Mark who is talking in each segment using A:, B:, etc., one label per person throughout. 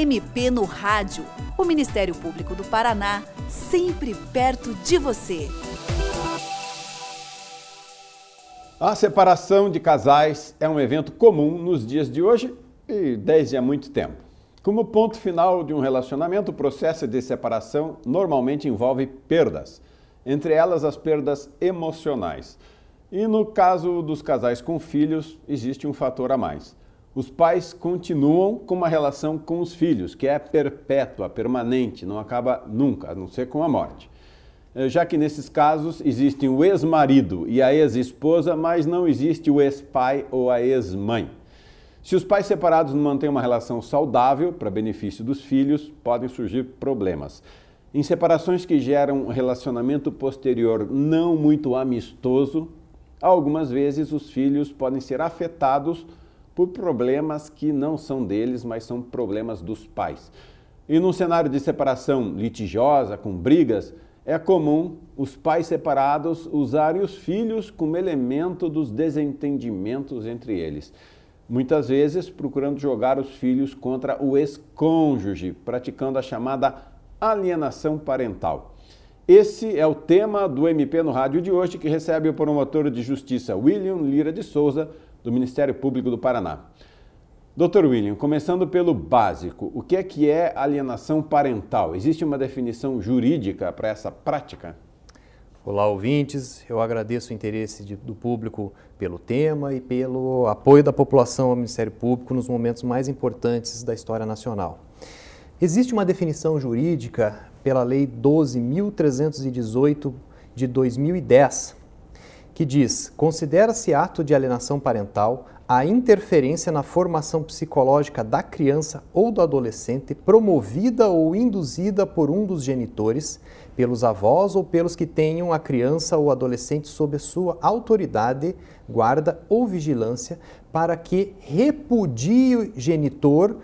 A: MP no Rádio. O Ministério Público do Paraná, sempre perto de você.
B: A separação de casais é um evento comum nos dias de hoje e desde há muito tempo. Como ponto final de um relacionamento, o processo de separação normalmente envolve perdas, entre elas as perdas emocionais. E no caso dos casais com filhos, existe um fator a mais. Os pais continuam com uma relação com os filhos, que é perpétua, permanente, não acaba nunca, a não ser com a morte. Eh, já que nesses casos existem o ex-marido e a ex-esposa, mas não existe o ex-pai ou a ex-mãe. Se os pais separados não mantêm uma relação saudável para benefício dos filhos, podem surgir problemas. Em separações que geram um relacionamento posterior não muito amistoso, algumas vezes os filhos podem ser afetados por problemas que não são deles, mas são problemas dos pais. E num cenário de separação litigiosa, com brigas, é comum os pais separados usarem os filhos como elemento dos desentendimentos entre eles. Muitas vezes procurando jogar os filhos contra o ex-cônjuge, praticando a chamada alienação parental. Esse é o tema do MP no Rádio de hoje, que recebe o promotor de justiça William Lira de Souza, do Ministério Público do Paraná. Doutor William, começando pelo básico, o que é que é alienação parental? Existe uma definição jurídica para essa prática?
C: Olá, ouvintes. Eu agradeço o interesse de, do público pelo tema e pelo apoio da população ao Ministério Público nos momentos mais importantes da história nacional. Existe uma definição jurídica pela Lei 12.318 de 2010, que diz: considera-se ato de alienação parental a interferência na formação psicológica da criança ou do adolescente promovida ou induzida por um dos genitores, pelos avós ou pelos que tenham a criança ou adolescente sob sua autoridade, guarda ou vigilância, para que repudie o genitor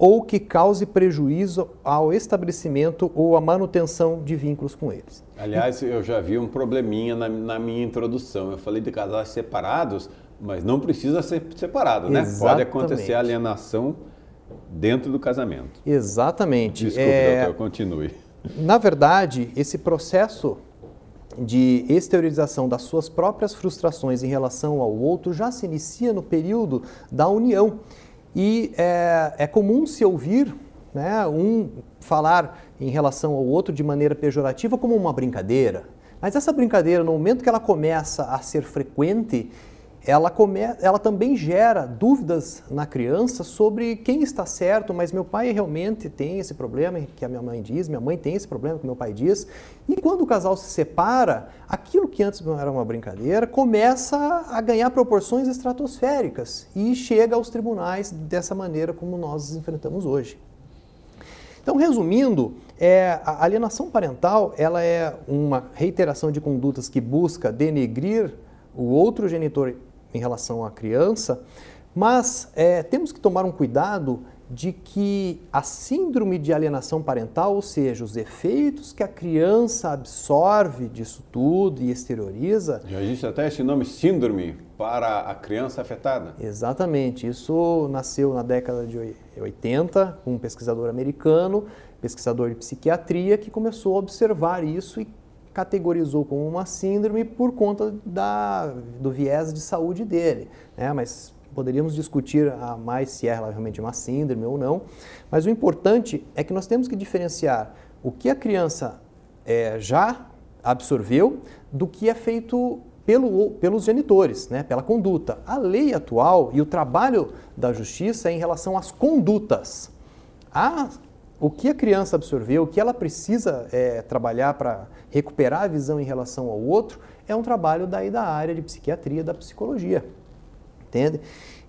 C: ou que cause prejuízo ao estabelecimento ou à manutenção de vínculos com eles.
B: Aliás, eu já vi um probleminha na, na minha introdução. Eu falei de casais separados, mas não precisa ser separado, né?
C: Exatamente.
B: Pode acontecer alienação dentro do casamento.
C: Exatamente.
B: Desculpe,
C: É,
B: doutor, continue.
C: Na verdade, esse processo de exteriorização das suas próprias frustrações em relação ao outro já se inicia no período da união. E é, é comum se ouvir né, um falar em relação ao outro de maneira pejorativa como uma brincadeira. Mas essa brincadeira, no momento que ela começa a ser frequente, ela, come, ela também gera dúvidas na criança sobre quem está certo, mas meu pai realmente tem esse problema que a minha mãe diz, minha mãe tem esse problema que meu pai diz. E quando o casal se separa, aquilo que antes não era uma brincadeira começa a ganhar proporções estratosféricas e chega aos tribunais dessa maneira como nós enfrentamos hoje. Então, resumindo, é, a alienação parental ela é uma reiteração de condutas que busca denegrir o outro genitor em relação à criança, mas é, temos que tomar um cuidado de que a síndrome de alienação parental, ou seja, os efeitos que a criança absorve disso tudo e exterioriza.
B: Já existe até esse nome síndrome para a criança afetada.
C: Exatamente, isso nasceu na década de 80 com um pesquisador americano, pesquisador de psiquiatria, que começou a observar isso e categorizou como uma síndrome por conta da, do viés de saúde dele. Né? Mas poderíamos discutir mais se é realmente uma síndrome ou não. Mas o importante é que nós temos que diferenciar o que a criança é, já absorveu do que é feito pelo, pelos genitores, né, pela conduta. A lei atual e o trabalho da justiça é em relação às condutas. A o que a criança absorveu, o que ela precisa é, trabalhar para recuperar a visão em relação ao outro, é um trabalho daí da área de psiquiatria, da psicologia. Entende?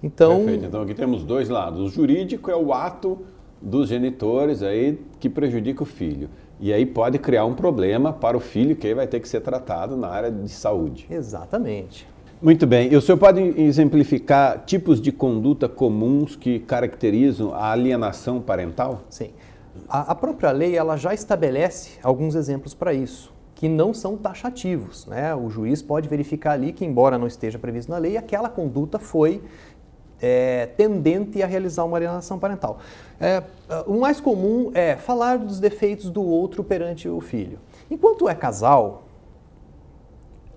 C: Então,
B: Perfeito. Então aqui temos dois lados. O jurídico é o ato dos genitores aí que prejudica o filho. E aí pode criar um problema para o filho que aí vai ter que ser tratado na área de saúde.
C: exatamente.
B: Muito bem. E o senhor pode exemplificar tipos de conduta comuns que caracterizam a alienação parental?
C: Sim. A, a própria lei ela já estabelece alguns exemplos para isso, que não são taxativos. Né? O juiz pode verificar ali que, embora não esteja previsto na lei, aquela conduta foi é, tendente a realizar uma alienação parental. É, o mais comum é falar dos defeitos do outro perante o filho. Enquanto é casal,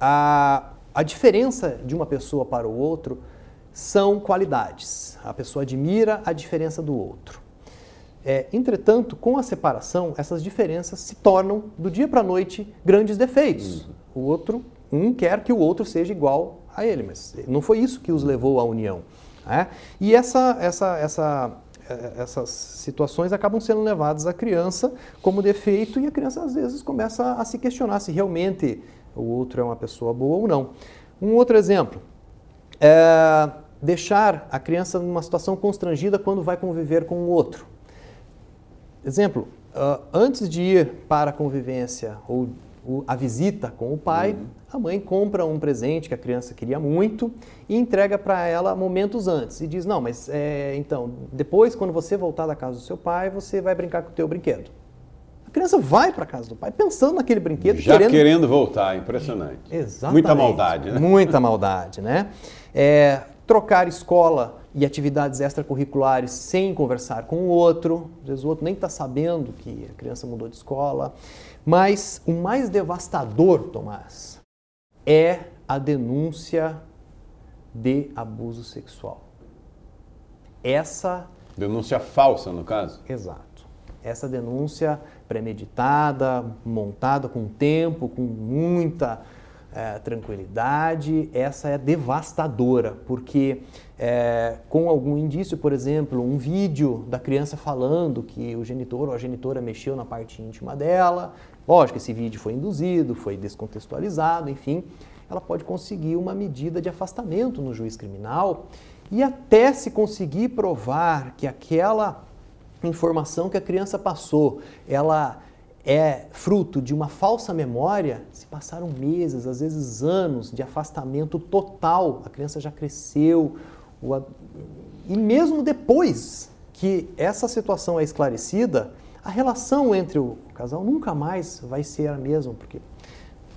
C: a, a diferença de uma pessoa para o outro são qualidades. A pessoa admira a diferença do outro. É, entretanto, com a separação, essas diferenças se tornam, do dia para a noite, grandes defeitos. Uhum. O outro, um quer que o outro seja igual a ele, mas não foi isso que os levou à união. Né? E essa, essa, essa, é, essas situações acabam sendo levadas à criança como defeito e a criança às vezes começa a se questionar se realmente o outro é uma pessoa boa ou não. Um outro exemplo é deixar a criança numa situação constrangida quando vai conviver com o outro. Exemplo, uh, antes de ir para a convivência ou a visita com o pai, uhum. a mãe compra um presente que a criança queria muito e entrega para ela momentos antes e diz: Não, mas é, então, depois, quando você voltar da casa do seu pai, você vai brincar com o teu brinquedo. A criança vai para a casa do pai pensando naquele brinquedo.
B: Já querendo, querendo voltar, impressionante.
C: Exatamente.
B: Muita maldade, né?
C: Muita maldade, né? É, trocar escola e atividades extracurriculares sem conversar com o outro. Às vezes o outro nem está sabendo que a criança mudou de escola. Mas o mais devastador, Tomás, é a denúncia de abuso sexual. Essa.
B: Denúncia falsa, no caso?
C: Exato. Essa denúncia premeditada, montada com tempo, com muita é, tranquilidade, essa é devastadora, porque é, com algum indício, por exemplo, um vídeo da criança falando que o genitor ou a genitora mexeu na parte íntima dela, lógico, esse vídeo foi induzido, foi descontextualizado, enfim, ela pode conseguir uma medida de afastamento no juiz criminal e até se conseguir provar que aquela informação que a criança passou, ela é fruto de uma falsa memória, se passaram meses, às vezes anos de afastamento total, a criança já cresceu, e mesmo depois que essa situação é esclarecida, a relação entre o casal nunca mais vai ser a mesma, porque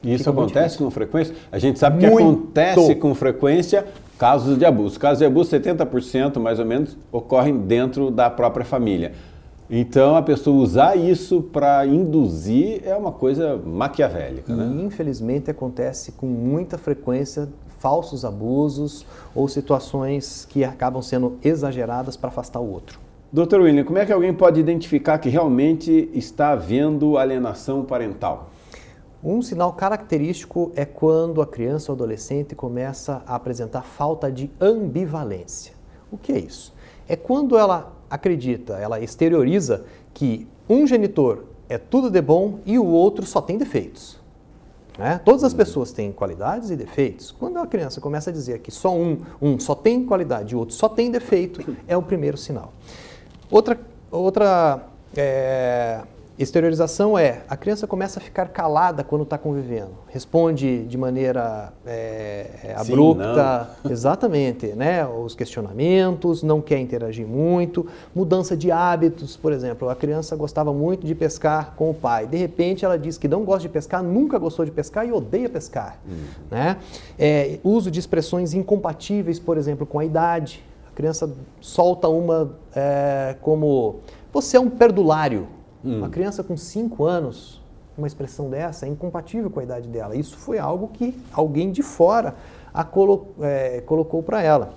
B: isso acontece com frequência? A gente sabe que Muito. acontece com frequência casos de abuso. Casos de abuso, 70% mais ou menos, ocorrem dentro da própria família. Então, a pessoa usar isso para induzir é uma coisa maquiavélica, né?
C: E, infelizmente, acontece com muita frequência falsos abusos ou situações que acabam sendo exageradas para afastar o outro.
B: Doutor William, como é que alguém pode identificar que realmente está havendo alienação parental?
C: Um sinal característico é quando a criança ou adolescente começa a apresentar falta de ambivalência. O que é isso? É quando ela acredita, ela exterioriza que um genitor é tudo de bom e o outro só tem defeitos. Né? Todas as pessoas têm qualidades e defeitos. Quando a criança começa a dizer que só um, um só tem qualidade e o outro só tem defeito, é o primeiro sinal. Outra, outra é, Exteriorização é a criança começa a ficar calada quando está convivendo, responde de maneira é, é abrupta, Sim, exatamente, né? Os questionamentos, não quer interagir muito, mudança de hábitos, por exemplo, a criança gostava muito de pescar com o pai, de repente ela diz que não gosta de pescar, nunca gostou de pescar e odeia pescar, uhum. né? É, uso de expressões incompatíveis, por exemplo, com a idade, a criança solta uma é, como você é um perdulário Hum. Uma criança com 5 anos, uma expressão dessa é incompatível com a idade dela. Isso foi algo que alguém de fora a colo é, colocou para ela.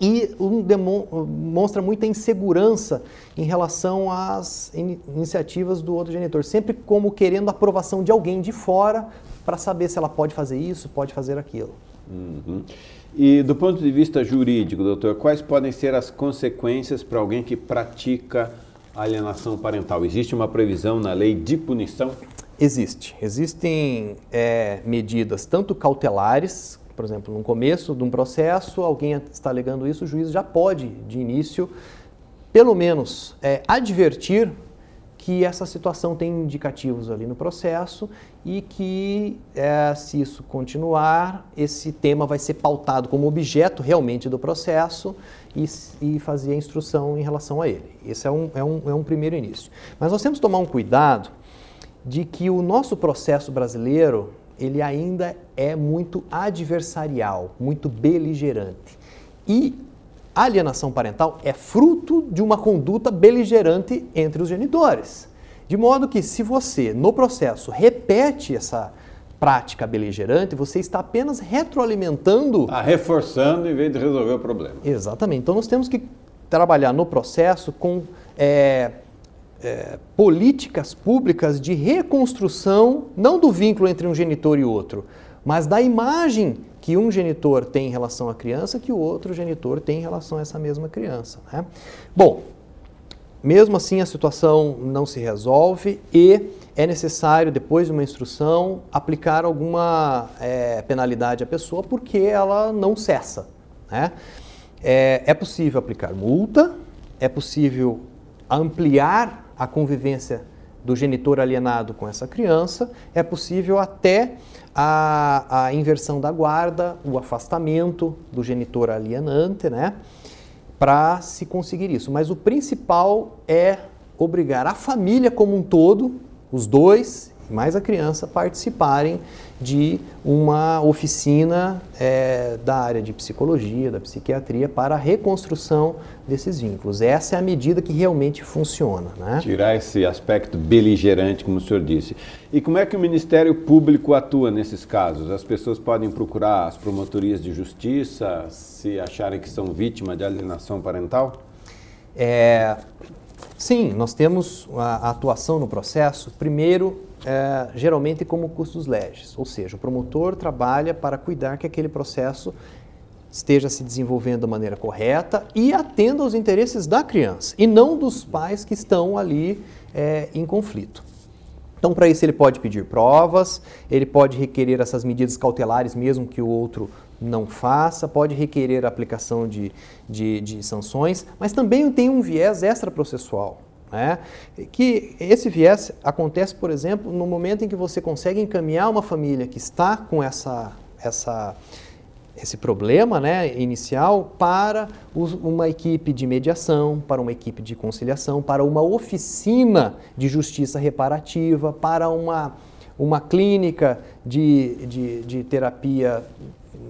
C: E um demonstra muita insegurança em relação às in iniciativas do outro genitor, sempre como querendo a aprovação de alguém de fora para saber se ela pode fazer isso, pode fazer aquilo.
B: Uhum. E do ponto de vista jurídico, doutor, quais podem ser as consequências para alguém que pratica alienação parental? Existe uma previsão na lei de punição?
C: Existe. Existem é, medidas tanto cautelares, por exemplo, no começo de um processo, alguém está alegando isso, o juiz já pode, de início, pelo menos é, advertir que essa situação tem indicativos ali no processo e que, é, se isso continuar, esse tema vai ser pautado como objeto realmente do processo e, e fazer a instrução em relação a ele. Esse é um, é, um, é um primeiro início. Mas nós temos que tomar um cuidado de que o nosso processo brasileiro ele ainda é muito adversarial, muito beligerante. E alienação parental é fruto de uma conduta beligerante entre os genitores. De modo que, se você, no processo, repete essa prática beligerante, você está apenas retroalimentando.
B: Está reforçando em vez de resolver o problema.
C: Exatamente. Então, nós temos que trabalhar no processo com é, é, políticas públicas de reconstrução, não do vínculo entre um genitor e outro, mas da imagem que um genitor tem em relação à criança que o outro genitor tem em relação a essa mesma criança. Né? Bom, mesmo assim a situação não se resolve e é necessário, depois de uma instrução, aplicar alguma é, penalidade à pessoa porque ela não cessa. Né? É, é possível aplicar multa, é possível ampliar a convivência do genitor alienado com essa criança, é possível até a, a inversão da guarda, o afastamento do genitor alienante, né? Para se conseguir isso. Mas o principal é obrigar a família como um todo, os dois mais a criança participarem de uma oficina é, da área de psicologia, da psiquiatria, para a reconstrução desses vínculos. Essa é a medida que realmente funciona. Né?
B: Tirar esse aspecto beligerante, como o senhor disse. E como é que o Ministério Público atua nesses casos? As pessoas podem procurar as promotorias de justiça se acharem que são vítimas de alienação parental?
C: É, sim, nós temos a, a atuação no processo, primeiro é, geralmente como custos legis, ou seja, o promotor trabalha para cuidar que aquele processo esteja se desenvolvendo da maneira correta e atenda aos interesses da criança e não dos pais que estão ali é, em conflito. Então, para isso, ele pode pedir provas, ele pode requerer essas medidas cautelares, mesmo que o outro não faça, pode requerer a aplicação de, de, de sanções, mas também tem um viés extraprocessual. Né? Que esse viés acontece, por exemplo, no momento em que você consegue encaminhar uma família que está com essa, essa, esse problema né, inicial para uma equipe de mediação, para uma equipe de conciliação, para uma oficina de justiça reparativa, para uma, uma clínica de, de, de terapia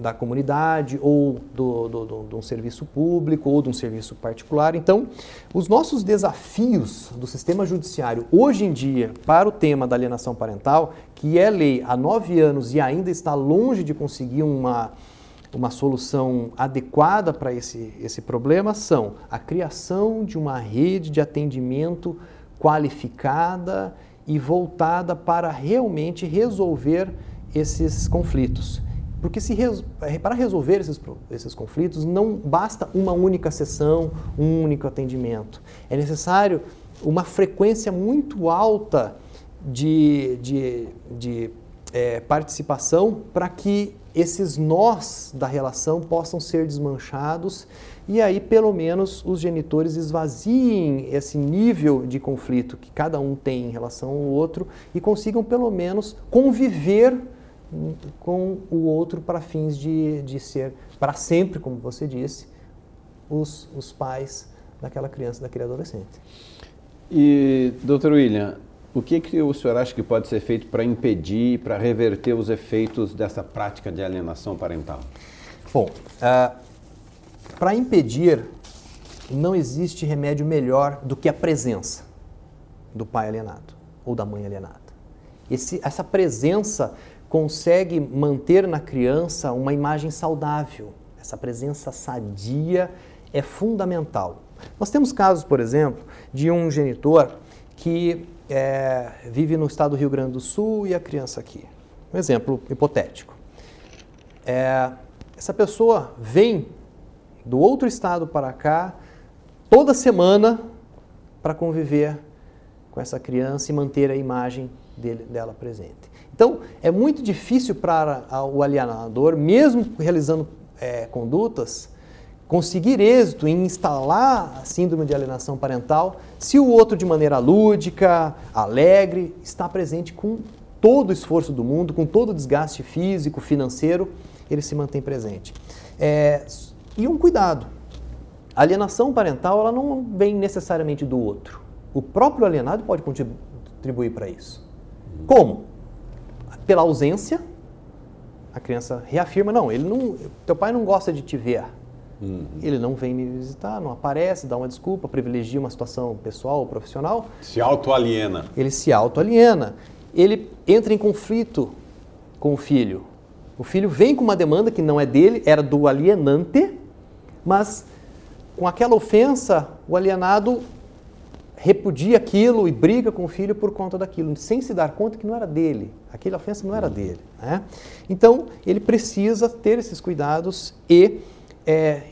C: da comunidade ou do, do, do, de um serviço público ou de um serviço particular. Então, os nossos desafios do sistema judiciário hoje em dia para o tema da alienação parental, que é lei há nove anos e ainda está longe de conseguir uma, uma solução adequada para esse, esse problema, são a criação de uma rede de atendimento qualificada e voltada para realmente resolver esses conflitos. Porque se eh, para resolver esses, esses conflitos não basta uma única sessão, um único atendimento. É necessário uma frequência muito alta de, de, de é, participação para que esses nós da relação possam ser desmanchados e aí pelo menos os genitores esvaziem esse nível de conflito que cada um tem em relação ao outro e consigam pelo menos conviver com o outro para fins de, de ser, para sempre, como você disse, os, os pais daquela criança, daquele adolescente.
B: E, doutor William, o que, que o senhor acha que pode ser feito para impedir, para reverter os efeitos dessa prática de alienação parental?
C: Bom, uh, para impedir, não existe remédio melhor do que a presença do pai alienado ou da mãe alienada. Esse, essa presença consegue manter na criança uma imagem saudável. Essa presença sadia é fundamental. Nós temos casos, por exemplo, de um genitor que é, vive no estado do Rio Grande do Sul e a criança aqui. Um exemplo hipotético. É, essa pessoa vem do outro estado para cá toda semana para conviver com essa criança e manter a imagem dele, dela presente. Então, é muito difícil para o alienador, mesmo realizando é, condutas, conseguir êxito em instalar a síndrome de alienação parental se o outro, de maneira lúdica, alegre, está presente com todo o esforço do mundo, com todo o desgaste físico, financeiro, ele se mantém presente. É, e um cuidado: a alienação parental ela não vem necessariamente do outro. O próprio alienado pode contribuir para isso. Como? pela ausência, a criança reafirma, não, ele não, teu pai não gosta de te ver. Uhum. Ele não vem me visitar, não aparece, dá uma desculpa, privilegia uma situação pessoal ou profissional.
B: Se autoaliena.
C: Ele se autoaliena. Ele entra em conflito com o filho. O filho vem com uma demanda que não é dele, era do alienante, mas com aquela ofensa, o alienado repudia aquilo e briga com o filho por conta daquilo, sem se dar conta que não era dele. Aquela ofensa não era dele. Né? Então, ele precisa ter esses cuidados e, é,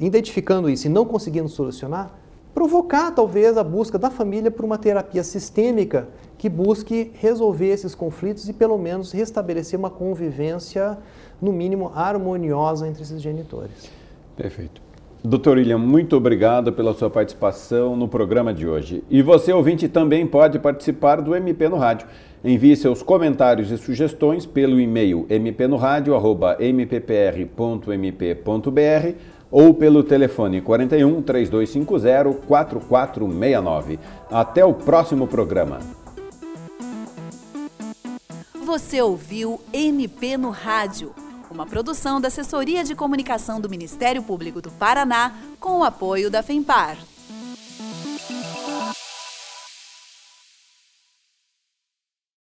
C: identificando isso e não conseguindo solucionar, provocar talvez a busca da família por uma terapia sistêmica que busque resolver esses conflitos e pelo menos restabelecer uma convivência, no mínimo, harmoniosa entre esses genitores.
B: Perfeito. Doutor William, muito obrigado pela sua participação no programa de hoje. E você, ouvinte, também pode participar do MP no Rádio. Envie seus comentários e sugestões pelo e-mail mpnoradio.mppr.mp.br ou pelo telefone 41 3250 4469. Até o próximo programa.
A: Você ouviu MP no Rádio uma produção da Assessoria de Comunicação do Ministério Público do Paraná, com o apoio da FEMPAR.